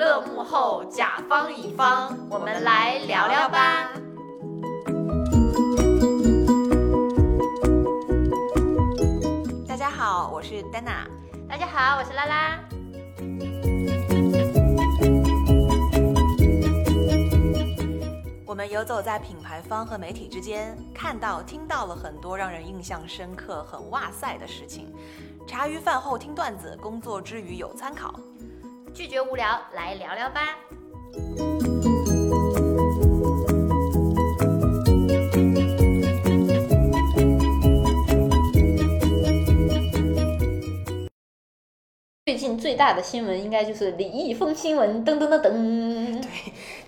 乐幕后，甲方乙方，我们来聊聊吧。大家好，我是丹娜。大家好，我是拉拉。我们游走在品牌方和媒体之间，看到、听到了很多让人印象深刻、很哇塞的事情。茶余饭后听段子，工作之余有参考。拒绝无聊，来聊聊吧。最近最大的新闻应该就是李易峰新闻，噔噔噔噔。对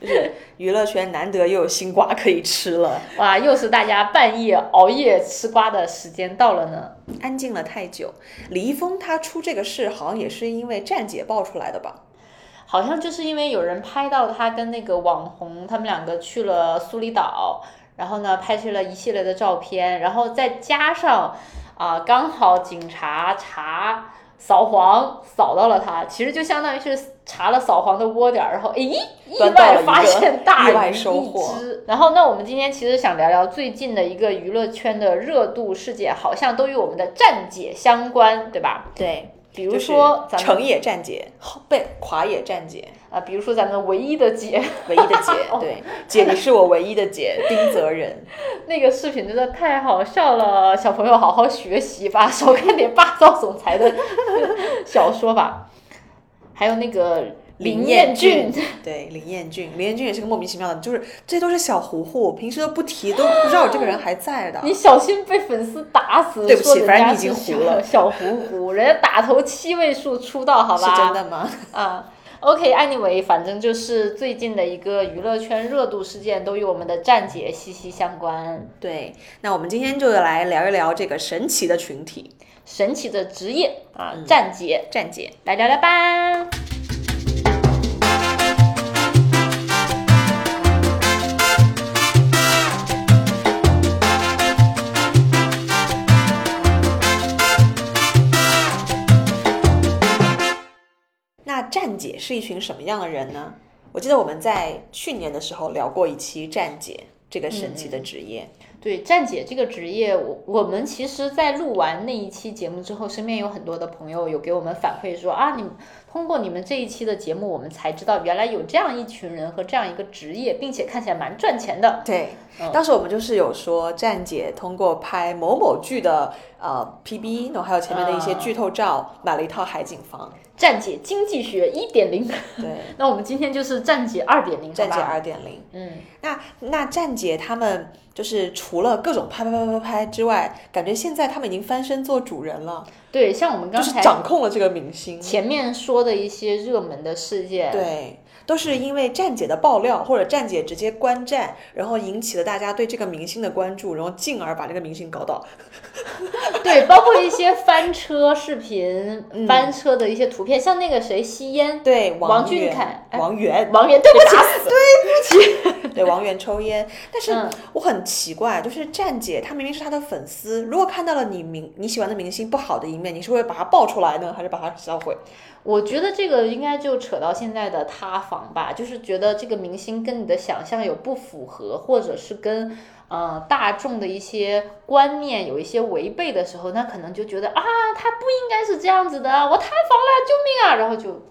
就是娱乐圈难得又有新瓜可以吃了，哇，又是大家半夜熬夜吃瓜的时间到了呢。安静了太久。李易峰他出这个事，好像也是因为站姐爆出来的吧？好像就是因为有人拍到他跟那个网红他们两个去了苏里岛，然后呢拍摄了一系列的照片，然后再加上啊，刚好警察查。扫黄扫到了他，其实就相当于是查了扫黄的窝点儿，然后诶，意外发现大鱼一只。然后那我们今天其实想聊聊最近的一个娱乐圈的热度事件，好像都与我们的站姐相关，对吧？对。比如说，成也站姐，被垮也站姐啊。比如说咱们唯一的姐，唯一的姐，对，姐你是我唯一的姐，丁泽仁。那个视频真的太好笑了，小朋友好好学习吧，少看点霸道总裁的 小说吧。还有那个。林彦俊，对林彦俊，林彦俊也是个莫名其妙的，就是这都是小糊糊，平时都不提，都不知道有这个人还在的。你小心被粉丝打死！对不起，反正你已经糊了，小糊糊，人家打头七位数出道，好吧？是真的吗？啊，OK，Anyway，反正就是最近的一个娱乐圈热度事件，都与我们的站姐息息相关。对，那我们今天就来聊一聊这个神奇的群体，神奇的职业啊，站姐，站姐，来聊聊吧。姐是一群什么样的人呢？我记得我们在去年的时候聊过一期站姐这个神奇的职业。对，站姐这个职业，我我们其实，在录完那一期节目之后，身边有很多的朋友有给我们反馈说啊，你通过你们这一期的节目，我们才知道原来有这样一群人和这样一个职业，并且看起来蛮赚钱的。对，当时我们就是有说站姐通过拍某某剧的呃 PB，然后还有前面的一些剧透照，买了一套海景房。站姐经济学一点零，对，那我们今天就是站姐二点零，站姐二点零，嗯，那那站姐他们就是除了各种拍拍拍拍拍之外，感觉现在他们已经翻身做主人了，对，像我们刚才掌控了这个明星，前面说的一些热门的事件，对。都是因为站姐的爆料，或者站姐直接观战，然后引起了大家对这个明星的关注，然后进而把这个明星搞倒。对，包括一些翻车视频、翻车的一些图片，像那个谁吸烟，对，王俊凯、王源、王源，对不起，对不起，对，王源抽烟。但是我很奇怪，就是站姐她明明是他的粉丝，如果看到了你明你喜欢的明星不好的一面，你是会把他爆出来呢，还是把他销毁？我觉得这个应该就扯到现在的塌房吧，就是觉得这个明星跟你的想象有不符合，或者是跟呃大众的一些观念有一些违背的时候，那可能就觉得啊，他不应该是这样子的，我塌房了，救命啊！然后就，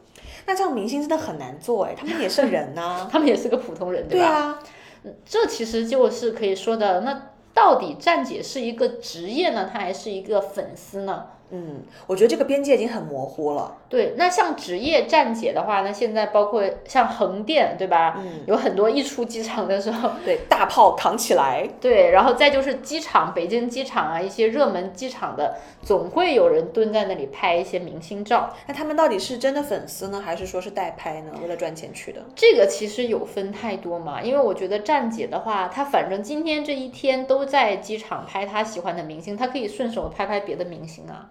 那这样明星真的很难做哎，他们也是人呐，他们也是个普通人，对吧？对啊，这其实就是可以说的，那到底站姐是一个职业呢，她还是一个粉丝呢？嗯，我觉得这个边界已经很模糊了。对，那像职业站姐的话，那现在包括像横店，对吧？嗯，有很多一出机场的时候，对，大炮扛起来。对，然后再就是机场，北京机场啊，一些热门机场的，总会有人蹲在那里拍一些明星照。那他们到底是真的粉丝呢，还是说是代拍呢？为了赚钱去的？这个其实有分太多嘛，因为我觉得站姐的话，她反正今天这一天都在机场拍她喜欢的明星，她可以顺手拍拍别的明星啊。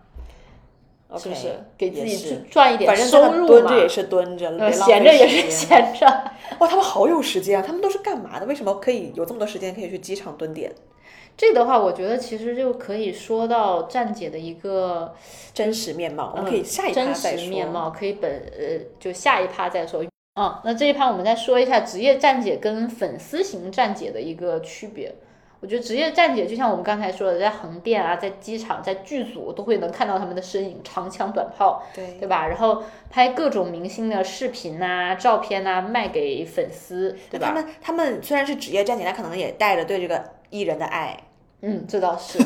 是不是给自己赚一点收入嘛？蹲着也是蹲着，闲着也是闲着。哇，他们好有时间啊！他们都是干嘛的？为什么可以有这么多时间可以去机场蹲点？这的话，我觉得其实就可以说到站姐的一个真实面貌。我们可以下一趴再说。真实面貌可以本呃，就下一趴再说。嗯，那这一趴我们再说一下职业站姐跟粉丝型站姐的一个区别。我觉得职业站姐就像我们刚才说的，在横店啊，在机场、在剧组都会能看到他们的身影，长枪短炮，对对吧？然后拍各种明星的视频呐、照片呐，卖给粉丝，对吧？他们他们虽然是职业站姐，但可能也带着对这个艺人的爱，嗯，这倒是，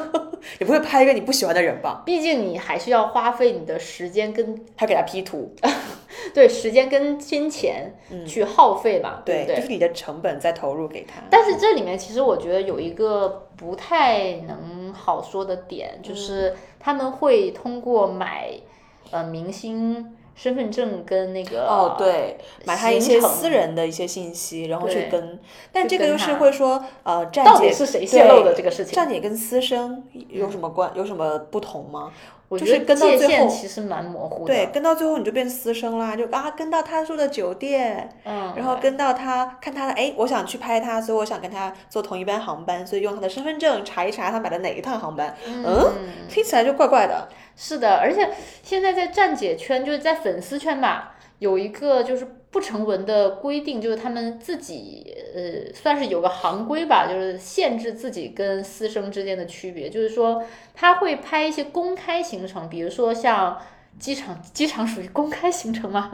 也不会拍一个你不喜欢的人吧？毕竟你还是要花费你的时间跟还给他 P 图，对时间跟金钱去耗费吧，对不对？就是你的成本再投入给他。但是这里面其实我觉得有一个不太能好说的点，就是他们会通过买呃明星身份证跟那个哦，对，买他一些私人的一些信息，然后去对跟，但这个又是会说，呃，站到底姐是谁泄露的这个事情？站姐跟私生有什么关，有什么不同吗？我觉得就是跟到界最后限其实蛮模糊的。对，，跟到最后你就变私生啦，就啊跟到他住的酒店，嗯，然后跟到他看他的，哎，我想去拍他，所以我想跟他坐同一班航班，所以用他的身份证查一查他买的哪一趟航班，嗯，听起来就怪怪的。是的，而且现在在站姐圈，就是在粉丝圈吧，有一个就是不成文的规定，就是他们自己呃，算是有个行规吧，就是限制自己跟私生之间的区别，就是说他会拍一些公开行程，比如说像机场，机场属于公开行程吗？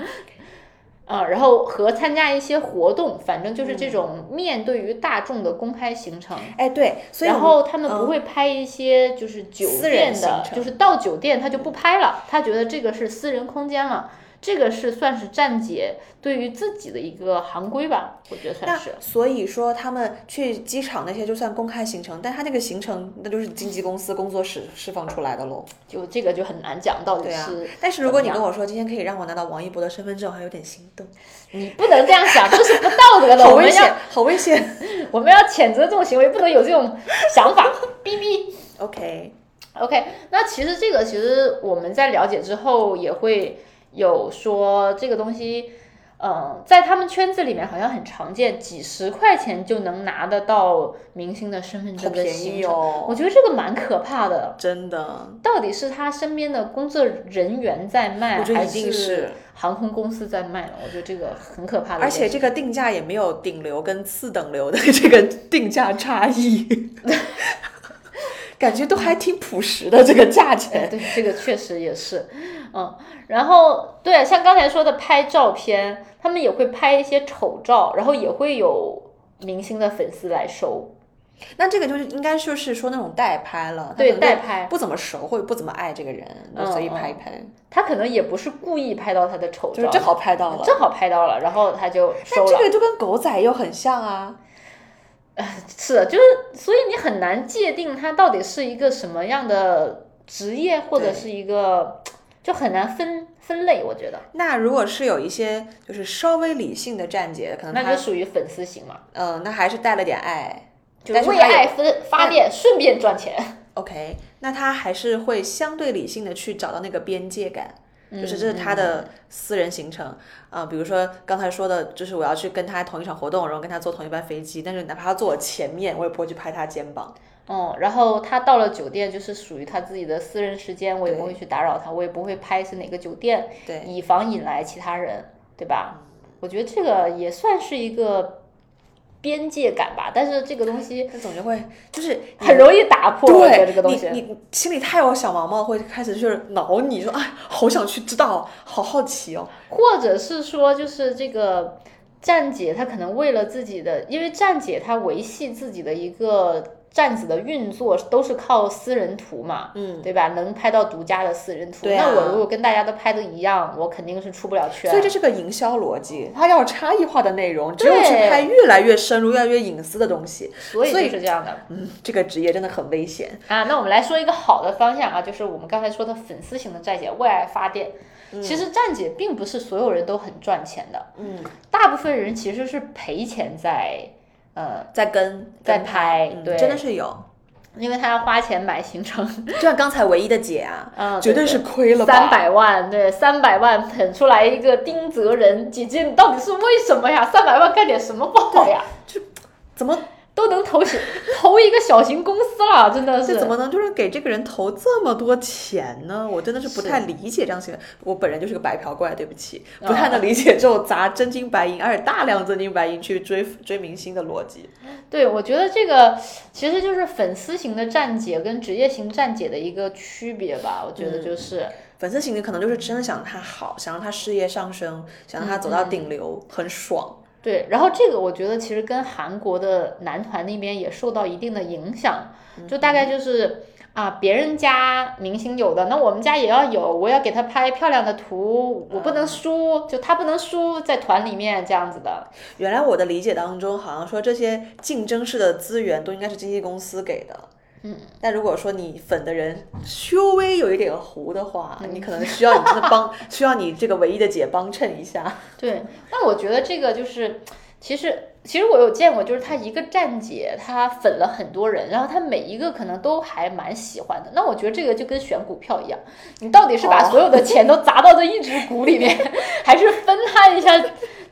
啊，然后和参加一些活动，反正就是这种面对于大众的公开行程。哎，对，所以然后他们不嗯会拍一些就是酒店的，就是到酒店他就不拍了，他觉得这个是私人空间了，这个是算是站姐对于自己的一个行规吧，我觉得算是。所以说，他们去机场那些就算公开行程，但他那个行程那就是经纪公司工作室释放出来的喽。就这个就很难讲到底是，但是如果你跟我说今天可以让我拿到王一博的身份证，我还有点心动。你不能这样想，这是不道德的，好危我们要险，好危险。我们要谴责这种行为，不能有这种想法，哔哔。OK，OK，那其实这个其实我们在了解之后也会有说这个东西，嗯，在他们圈子里面好像很常见，几十块钱就能拿得到明星的身份证行程。宜哦，我觉得这个蛮可怕的，真的。到底是他身边的工作人员在卖，还是航空公司在卖呢？我觉得这个很可怕的。而且这个定价也没有顶流跟次等流的 这个定价差异，感觉都还挺朴实的这个价哎，钱。对，这个确实也是，嗯，然后对，像刚才说的拍照片，他们也会拍一些丑照，然后也会有明星的粉丝来收，那这个就是应该就是说那种代拍了，对，代拍，不怎么熟或者不怎么爱这个人，就随意拍一拍，他可能也不是故意拍到他的丑照，就是正好拍到了。正好拍到了，然后他就收了。但这个就跟狗仔又很像啊。呃 是的，就是所以你很难界定他到底是一个什么样的职业，或者是一个，就很难分分类，我觉得，那如果是有一些就是稍微理性的站姐，可能那他就属于粉丝型嘛，嗯、那还是带了点爱，就是为爱分发电，顺便赚钱。OK，那他还是会相对理性的去找到那个边界感，就是这是他嗯的私人行程啊、比如说刚才说的，就是我要去跟他同一场活动，然后跟他坐同一班飞机，但是哪怕他坐我前面，我也不会去拍他肩膀。哦，然后他到了酒店，就是属于他自己的私人时间，我也不会去打扰他，我也不会拍是哪个酒店，对，以防引来其他人，对吧？我觉得这个也算是一个边界感吧，但是这个东西他总是会就是很容易打破，对这个东西。你你心里太有小毛毛，会开始就是挠你说，哎，好想去知道，好好奇哦。或者是说，就是这个站姐她可能为了自己的，因为站姐她维系自己的一个站子的运作都是靠私人图嘛，嗯，对吧？能拍到独家的私人图，啊那我如果跟大家都拍的一样，我肯定是出不了圈。所以这是个营销逻辑，它要差异化的内容，只有去拍越来越深入、越来越隐私的东西。所以是这样的嗯，这个职业真的很危险。啊。那我们来说一个好的方向啊，就是我们刚才说的粉丝型的站姐为爱发电。其实站姐并不是所有人都很赚钱的，嗯，大部分人其实是赔钱在，呃，在跟在拍对真的是有。因为他要花钱买行程，就像刚才唯一的姐啊，嗯，绝对是亏了？三百万，对，三百万捧出来一个丁泽仁姐姐，你到底是为什么呀？三百万干点什么不好呀？就怎么都能投起投一个小型公司了，真的是。这怎么能就是给这个人投这么多钱呢？我真的是不太理解这样行为。我本人就是个白嫖怪，对不起，不太能理解这种砸真金白银，而且大量真金白银去追追明星的逻辑。对，我觉得这个其实就是粉丝型的站姐跟职业型站姐的一个区别吧。我觉得就是粉丝型的可能就是真的想他好，想让他事业上升，想让他走到顶流，很爽。对，然后这个我觉得其实跟韩国的男团那边也受到一定的影响，就大概就是啊，别人家明星有的，那我们家也要有，我要给他拍漂亮的图，我不能输，就他不能输在团里面这样子的。原来我的理解当中，好像说这些竞争式的资源都应该是经纪公司给的。嗯，但如果说你粉的人稍微有一点糊的话，你可能需要你真的帮，需要你这个唯一的姐帮衬一下。对，那我觉得这个就是，其实其实我有见过，就是他一个站姐，他粉了很多人，然后他每一个可能都还蛮喜欢的。那我觉得这个就跟选股票一样，你到底是把所有的钱都砸到这一只股里面，还是分摊一下？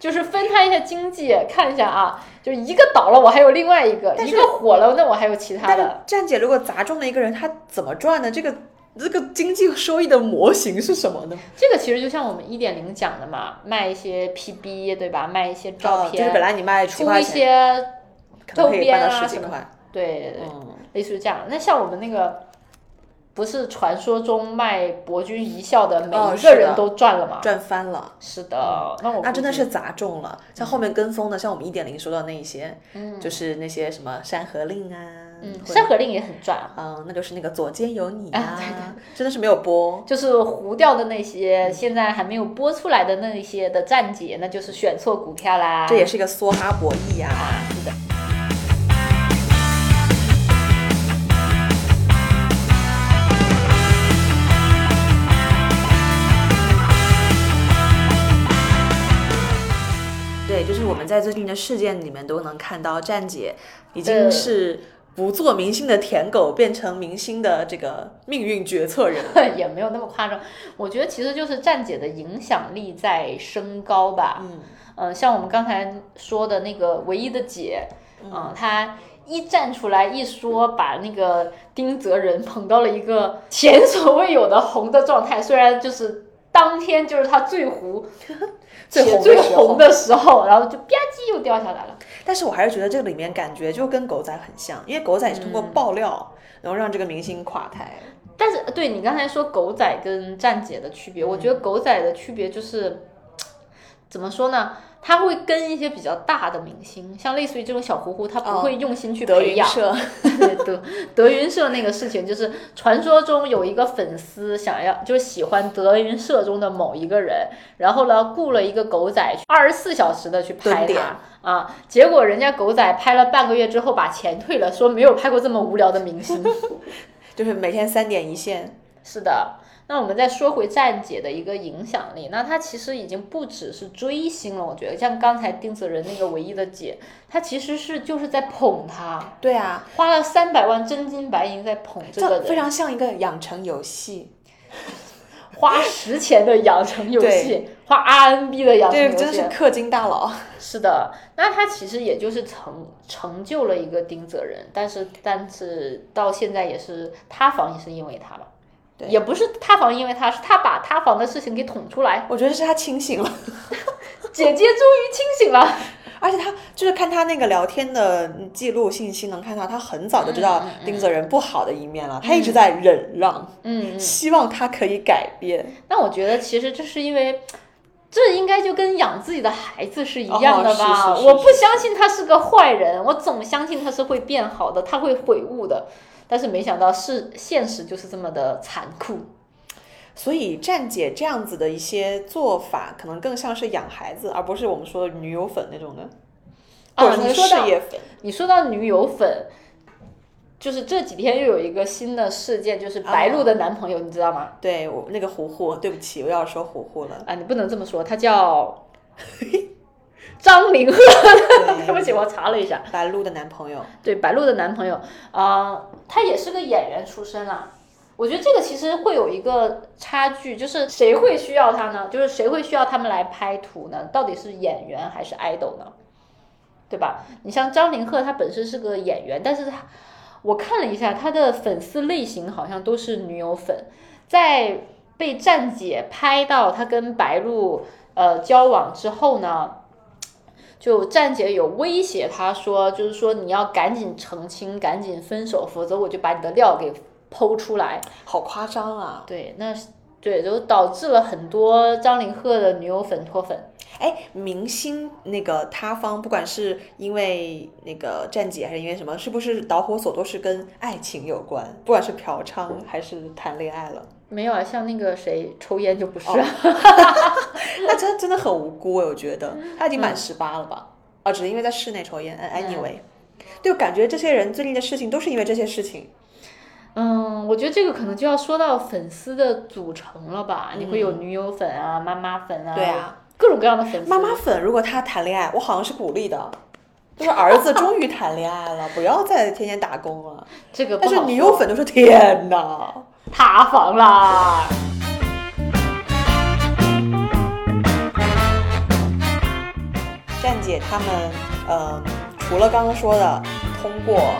就是分摊一下经济，看一下啊，就是一个倒了，我还有另外一个；一个火了，那我还有其他的。站姐如果砸中了一个人，他怎么赚呢？这个这个经济收益的模型是什么呢？这个其实就像我们一点零讲的嘛，卖一些 PB 对吧？卖一些照片，就是本来你卖出一些周边啊什么，对对对，类似于这样。那像我们那个。不是传说中卖博君一笑的每一个人都赚了吗？赚翻了。是的，那我那真的是砸中了。像后面跟风的，像我们一点零说到那一些，嗯，就是那些什么山河令啊，嗯，山河令也很赚。嗯，那就是那个左肩有你啊，真的是没有播，就是糊掉的那些，现在还没有播出来的那一些的站姐，那就是选错股票啦。这也是一个梭哈博弈呀。是的。我们在最近的事件里面都能看到，站姐已经是不做明星的舔狗，变成明星的这个命运决策人，也没有那么夸张。我觉得其实就是站姐的影响力在升高吧。嗯，呃，像我们刚才说的那个唯一的姐，嗯，她一站出来一说，把那个丁泽仁捧到了一个前所未有的红的状态，虽然就是当天就是他最糊。最最红的时候，然后就吧唧又掉下来了。但是我还是觉得这个里面感觉就跟狗仔很像，因为狗仔也是通过爆料，然后让这个明星垮台。但是对你刚才说狗仔跟站姐的区别，我觉得狗仔的区别就是怎么说呢？他会跟一些比较大的明星，像类似于这种小糊糊，他不会用心去培养。德德云社那个事情，就是传说中有一个粉丝想要，就是喜欢德云社中的某一个人，然后呢雇了一个狗仔，二十四小时的去拍他啊，结果人家狗仔拍了半个月之后把钱退了，说没有拍过这么无聊的明星，就是每天三点一线。是的。那我们再说回站姐的一个影响力，那她其实已经不只是追星了，我觉得像刚才丁子仁那个唯一的姐，她其实是就是在捧他。对啊，花了三百万真金白银在捧这个人，非常像一个养成游戏，花实钱的养成游戏，花 RNB 的养成游戏，真的是氪金大佬。是的，那他其实也就是成成就了一个丁泽仁，但是但是到现在也是塌房，也是因为他吧。也不是塌房，因为他是他把塌房的事情给捅出来。我觉得是他清醒了，姐姐终于清醒了。而且他就是看他那个聊天的记录信息，能看到他很早就知道丁泽仁不好的一面了。他一直在忍让，嗯，希望他可以改变。那我觉得其实这是因为，这应该就跟养自己的孩子是一样的吧？我不相信他是个坏人，我总相信他是会变好的，他会悔悟的。但是没想到是现实就是这么的残酷，所以站姐这样子的一些做法，可能更像是养孩子，而不是我们说的女友粉那种的，啊，你说到你说到女友粉，就是这几天又有一个新的事件，就是白鹿的男朋友，你知道吗？对我那个糊糊，对不起，我要说糊糊了。啊，你不能这么说，他叫。张凌赫，对不起，我查了一下，白鹿的男朋友，对，白鹿的男朋友。啊，他也是个演员出身啊。我觉得这个其实会有一个差距，就是谁会需要他呢？就是谁会需要他们来拍图呢？到底是演员还是 idol 呢？对吧？你像张凌赫，他本身是个演员，但是他我看了一下他的粉丝类型，好像都是女友粉。在被站姐拍到他跟白鹿呃交往之后呢，就站姐有威胁他说，就是说你要赶紧澄清，赶紧分手，否则我就把你的料给剖出来。好夸张啊！对，那对，就导致了很多张凌赫的女友粉脱粉。哎，明星那个塌方，不管是因为那个站姐，还是因为什么，是不是导火索都是跟爱情有关？不管是嫖娼还是谈恋爱了，没有啊，像那个谁抽烟就不是。那真真的很无辜哎，我觉得他已经满十八了吧？啊，只是因为在室内抽烟。Anyway，就，感觉这些人最近的事情都是因为这些事情。嗯，我觉得这个可能就要说到粉丝的组成了吧？你会有女友粉啊，妈妈粉啊，对啊，各种各样的粉丝。妈妈粉，如果他谈恋爱，我好像是鼓励的，就是儿子终于谈恋爱了，不要再天天打工了。这个，但是女友粉都说天哪，塌房啦！站姐他们，呃，除了刚刚说的通过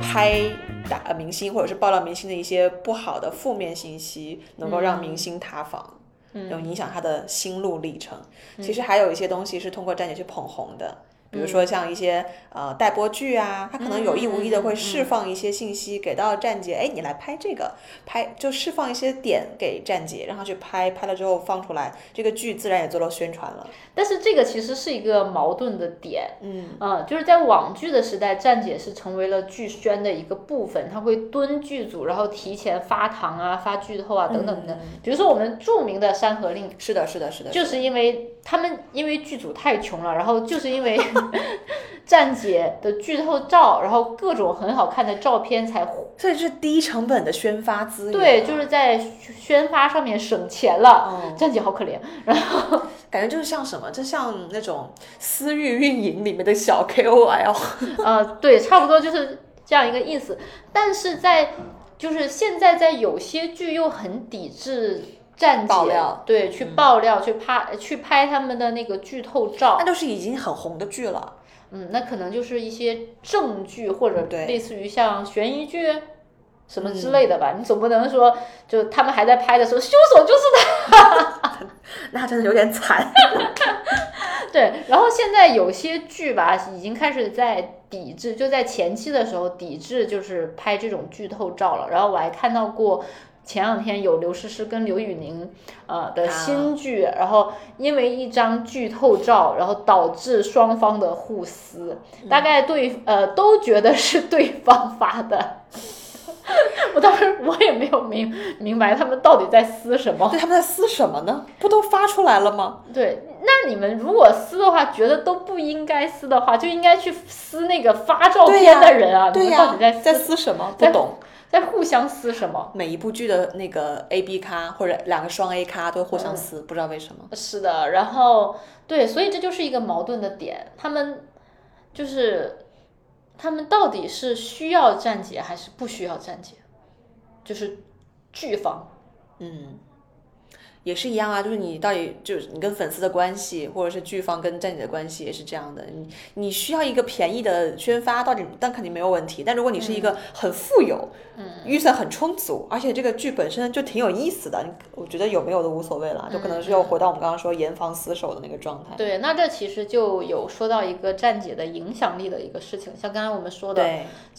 拍打呃明星或者是爆料明星的一些不好的负面信息，能够让明星塌房，嗯有影响他的心路历程。其实还有一些东西是通过站姐去捧红的。比如说像一些呃待播剧啊，他可能有意无意的会释放一些信息给到站姐，哎，你来拍这个，拍就释放一些点给站姐，让她去拍，拍了之后放出来，这个剧自然也做了宣传了。但是这个其实是一个矛盾的点，嗯嗯，就是在网剧的时代，站姐是成为了剧宣的一个部分，他会蹲剧组，然后提前发糖啊、发剧透啊等等的。比如说我们著名的《山河令》，是的，是的，是的，就是因为他们因为剧组太穷了，然后就是因为。站姐的剧透照，然后各种很好看的照片才火，所以是低成本的宣发资源。对，就是在宣发上面省钱了。站姐好可怜，然后感觉就是像什么，就像那种私域运营里面的小 KOL。呃，对，差不多就是这样一个意思。但是在就是现在，在有些剧又很抵制。站姐对去爆料去拍去拍他们的那个剧透照，那都是已经很红的剧了。嗯，那可能就是一些正剧或者类似于像悬疑剧什么之类的吧。你总不能说就他们还在拍的时候凶手就是他，那真的有点惨。对，然后现在有些剧吧已经开始在抵制，就在前期的时候抵制就是拍这种剧透照了。然后我还看到过。前两天有刘诗诗跟刘宇宁，呃的新剧，然后因为一张剧透照，然后导致双方的互撕，大概对呃都觉得是对方发的。我当时我也没有明明白他们到底在撕什么。对，他们在撕什么呢？不都发出来了吗？对，那你们如果撕的话，觉得都不应该撕的话，就应该去撕那个发照片的人啊！你们，到底在在撕什么？不懂。在互相撕什么？每一部剧的那个 A B 咖或者两个双 A 咖都互相撕，不知道为什么。是的，然后对，所以这就是一个矛盾的点。他们就是他们到底是需要站姐还是不需要站姐？就是剧方，嗯。也是一样啊，就是你到底就是你跟粉丝的关系，或者是剧方跟站姐的关系也是这样的。你你需要一个便宜的宣发，到底但肯定没有问题。但如果你是一个很富有，嗯，预算很充足，而且这个剧本身就挺有意思的，我觉得有没有都无所谓了，就可能是又回到我们刚刚说严防死守的那个状态。对，那这其实就有说到一个站姐的影响力的一个事情，像刚才我们说的，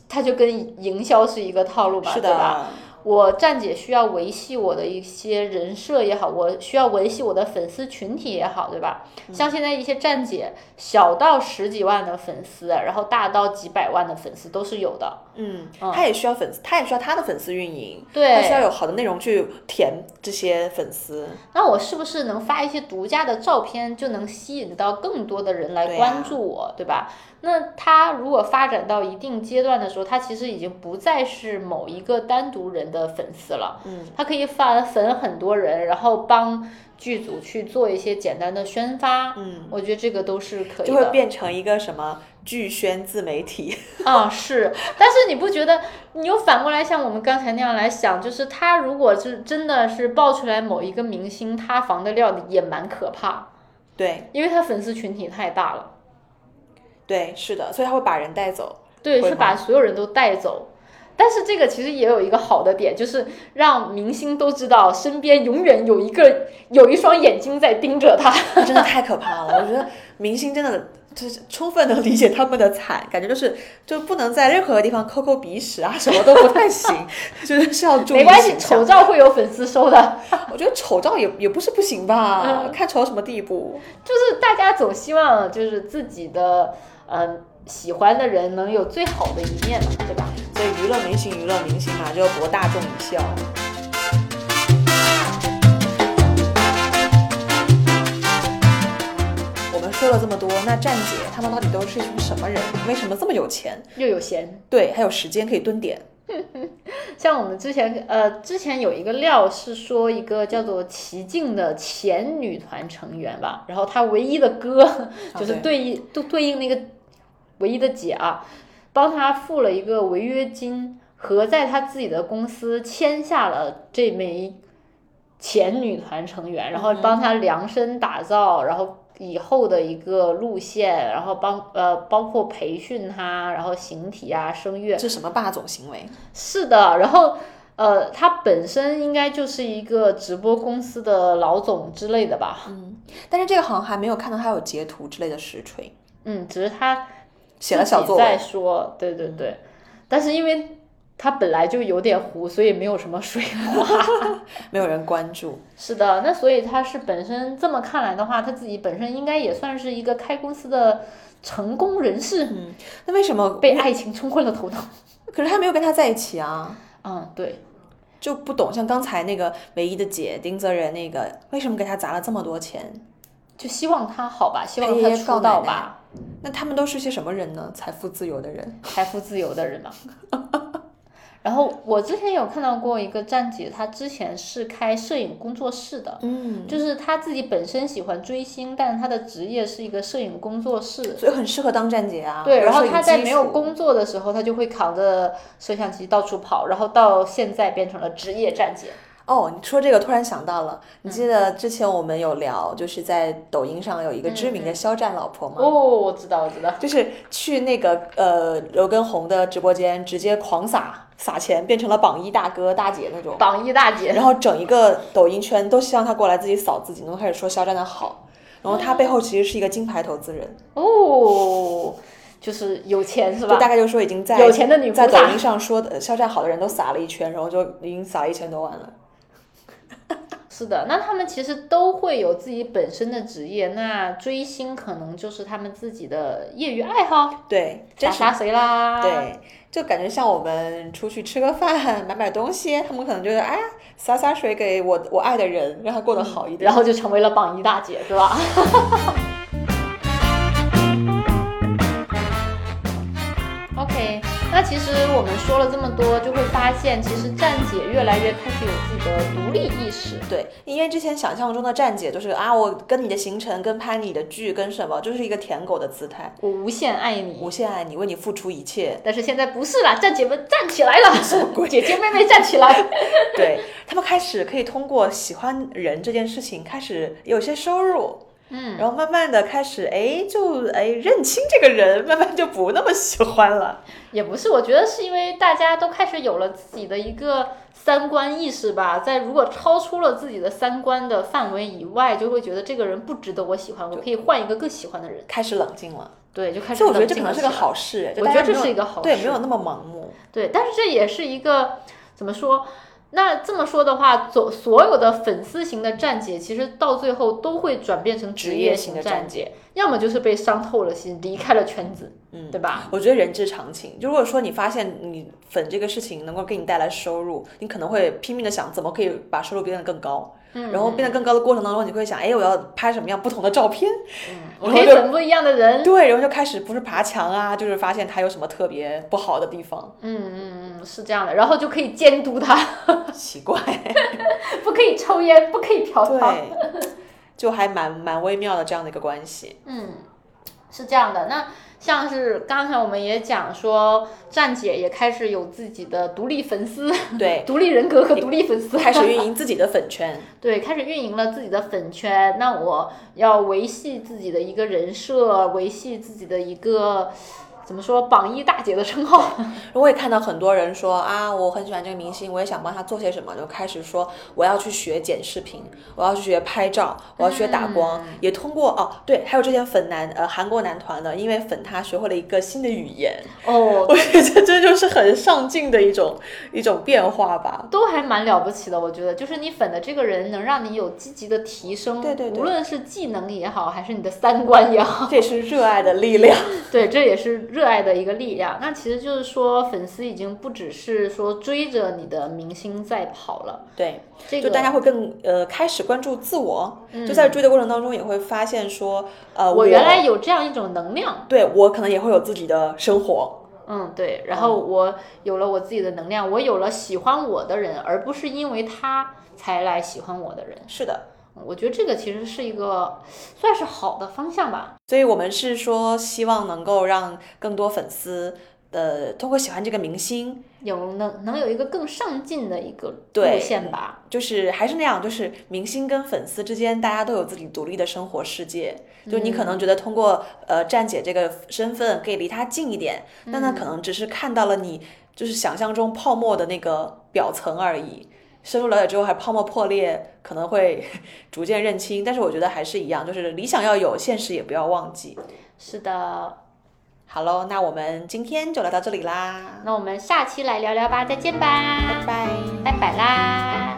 它就跟营销是一个套路吧，对吧？我站姐需要维系我的一些人设也好，我需要维系我的粉丝群体也好，对吧？像现在一些站姐，小到十几万的粉丝，然后大到几百万的粉丝都是有的。嗯，他也需要粉丝，他也需要他的粉丝运营，对，他需要有好的内容去填这些粉丝。那我是不是能发一些独家的照片，就能吸引到更多的人来关注我，对吧？那他如果发展到一定阶段的时候，他其实已经不再是某一个单独人的粉丝了。嗯，他可以发粉很多人，然后帮剧组去做一些简单的宣发。嗯，我觉得这个都是可以的。就会变成一个什么剧宣自媒体 啊？是，但是你不觉得你又反过来像我们刚才那样来想，就是他如果是真的是爆出来某一个明星塌房的料，也蛮可怕。对，因为他粉丝群体太大了。对，是的，所以他会把人带走。对，会是把所有人都带走。但是这个其实也有一个好的点，就是让明星都知道身边永远有一个有一双眼睛在盯着他。真的太可怕了！我觉得明星真的就是充分能理解他们的惨，感觉就是就不能在任何地方抠抠鼻屎啊，什么都不太行，就是是要注意没关系，丑照会有粉丝收的。我觉得丑照也也不是不行吧，嗯看丑到什么地步？就是大家总希望就是自己的嗯、喜欢的人能有最好的一面嘛，对吧？所以娱乐明星，娱乐明星嘛，就要博大众一笑。我们说了这么多，那站姐他们到底都是一群什么人？为什么这么有钱？又有闲。对，还有时间可以蹲点。像我们之前呃，之前有一个料是说一个叫做齐静的前女团成员吧，然后她唯一的歌就是对对应对对应那个唯一的姐啊，帮他付了一个违约金，和在他自己的公司签下了这枚前女团成员，然后帮他量身打造，然后。以后的一个路线，然后帮呃包括培训他，然后形体啊、声乐，这什么霸总行为？是的，然后呃，他本身应该就是一个直播公司的老总之类的吧？嗯但是这个好像还没有看到他有截图之类的实锤，嗯，只是他写了小作文再。说，对对对，但是因为他本来就有点糊，所以没有什么水花。没有人关注。是的，那所以他是本身这么看来的话，他自己本身应该也算是一个开公司的成功人士，嗯那为什么被爱情冲昏了头脑。可是他没有跟他在一起啊？嗯，对。就不懂，像刚才那个唯一的姐丁泽仁那个，为什么给他砸了这么多钱？就希望他好吧，希望他出道吧，那他们都是些什么人呢？财富自由的人。财富自由的人嘛。然后我之前有看到过一个站姐，她之前是开摄影工作室的，嗯，就是她自己本身喜欢追星，但是她的职业是一个摄影工作室。所以很适合当站姐啊。对，然后她在没有工作的时候，她就会扛着摄像机到处跑，然后到现在变成了职业站姐。哦，你说这个突然想到了，你嗯记得之前我们有聊，就是在抖音上有一个知名的肖战老婆吗？哦，我知道，我知道。就是去那个呃刘畊宏的直播间直接狂撒撒钱，变成了榜一大哥大姐那种，榜一大姐，然后整一个抖音圈都希望他过来自己扫自己，然后开始说肖战的好，然后他背后其实是一个金牌投资人，哦，就是有钱是吧？就大概就说已经在有钱的女在抖音上说的肖战好的人都撒了一圈，然后就已经撒了一千多万了。是的，那他们其实都会有自己本身的职业，那追星可能就是他们自己的业余爱好，对，真是打打谁啦？，对，就感觉像我们出去吃个饭、买买东西，他们可能就是哎洒洒水给我我爱的人，让他过得好一点。然后就成为了榜一大姐，是吧 那其实我们说了这么多，就会发现，其实站姐越来越开始有自己的独立意识。对，因为之前想象中的站姐就是啊，我跟你的行程、跟拍你的剧、跟什么，就是一个舔狗的姿态，我无限爱你，无限爱你，为你付出一切。但是现在不是啦，站姐们站起来了，姐姐妹妹站起来。对他们开始可以通过喜欢人这件事情开始有些收入，嗯，然后慢慢的开始哎就哎认清这个人，慢慢就不那么喜欢了。也不是，我觉得是因为大家都开始有了自己的一个三观意识吧，在如果超出了自己的三观的范围以外，就会觉得这个人不值得我喜欢，我可以换一个更喜欢的人。开始冷静了，对，就开始所以我觉得这可能是个好事，就我觉得这是一个好事对，没有那么盲目。对，但是这也是一个怎么说？那这么说的话，所所有的粉丝型的站姐，其实到最后都会转变成职职业型的站站姐，要么就是被伤透了心，离开了圈子，嗯，对吧？我觉得人之常情。就如果说你发现你粉这个事情能够给你带来收入，你可能会拼命的想怎么可以把收入变得更高。嗯，然后变得更高的过程当中，你会想，哎，我要拍什么样不同的照片？嗯我可以整不一样的人。对，然后就开始不是爬墙啊，就是发现他有什么特别不好的地方，嗯嗯嗯，是这样的，然后就可以监督他，奇怪，不可以抽烟，不可以嫖娼。对，就还蛮蛮微妙的这样的一个关系。嗯，是这样的。那像是刚才我们也讲说，站姐也开始有自己的独立粉丝，对，独立人格和独立粉丝，开始运营自己的粉圈，对，开始运营了自己的粉圈。那我要维系自己的一个人设，维系自己的一个。怎么说榜一大姐的称号？我也看到很多人说啊，我很喜欢这个明星，我也想帮他做些什么，就开始说我要去学剪视频，我要去学拍照，我要学打光，也通过哦，对，还有之前粉男呃韩国男团的，因为粉他学会了一个新的语言哦，我觉得这就是很上进的一种一种变化吧，都还蛮了不起的。我觉得就是你粉的这个人能让你有积极的提升，对对对，无论是技能也好，还是你的三观也好，这也是热爱的力量，对，这也是。热爱的一个力量，那其实就是说，粉丝已经不只是说追着你的明星在跑了，对，这就大家会更呃开始关注自我，就在追的过程当中也会发现说，呃，我原来有这样一种能量，对我可能也会有自己的生活，嗯，对，然后我有了我自己的能量，我有了喜欢我的人，而不是因为他才来喜欢我的人，是的。我觉得这个其实是一个算是好的方向吧，所以我们是说希望能够让更多粉丝呃通过喜欢这个明星，有能能有一个更上进的一个路线吧。就是还是那样，就是明星跟粉丝之间，大家都有自己独立的生活世界。就你可能觉得通过呃站姐这个身份可以离他近一点，但他可能只是看到了你就是想象中泡沫的那个表层而已。深入了解之后，还泡沫破裂，可能会 逐渐认清。但是我觉得还是一样，就是理想要有，现实也不要忘记。是的，好喽，那我们今天就聊到这里啦。那我们下期来聊聊吧，再见吧，拜拜，拜拜啦。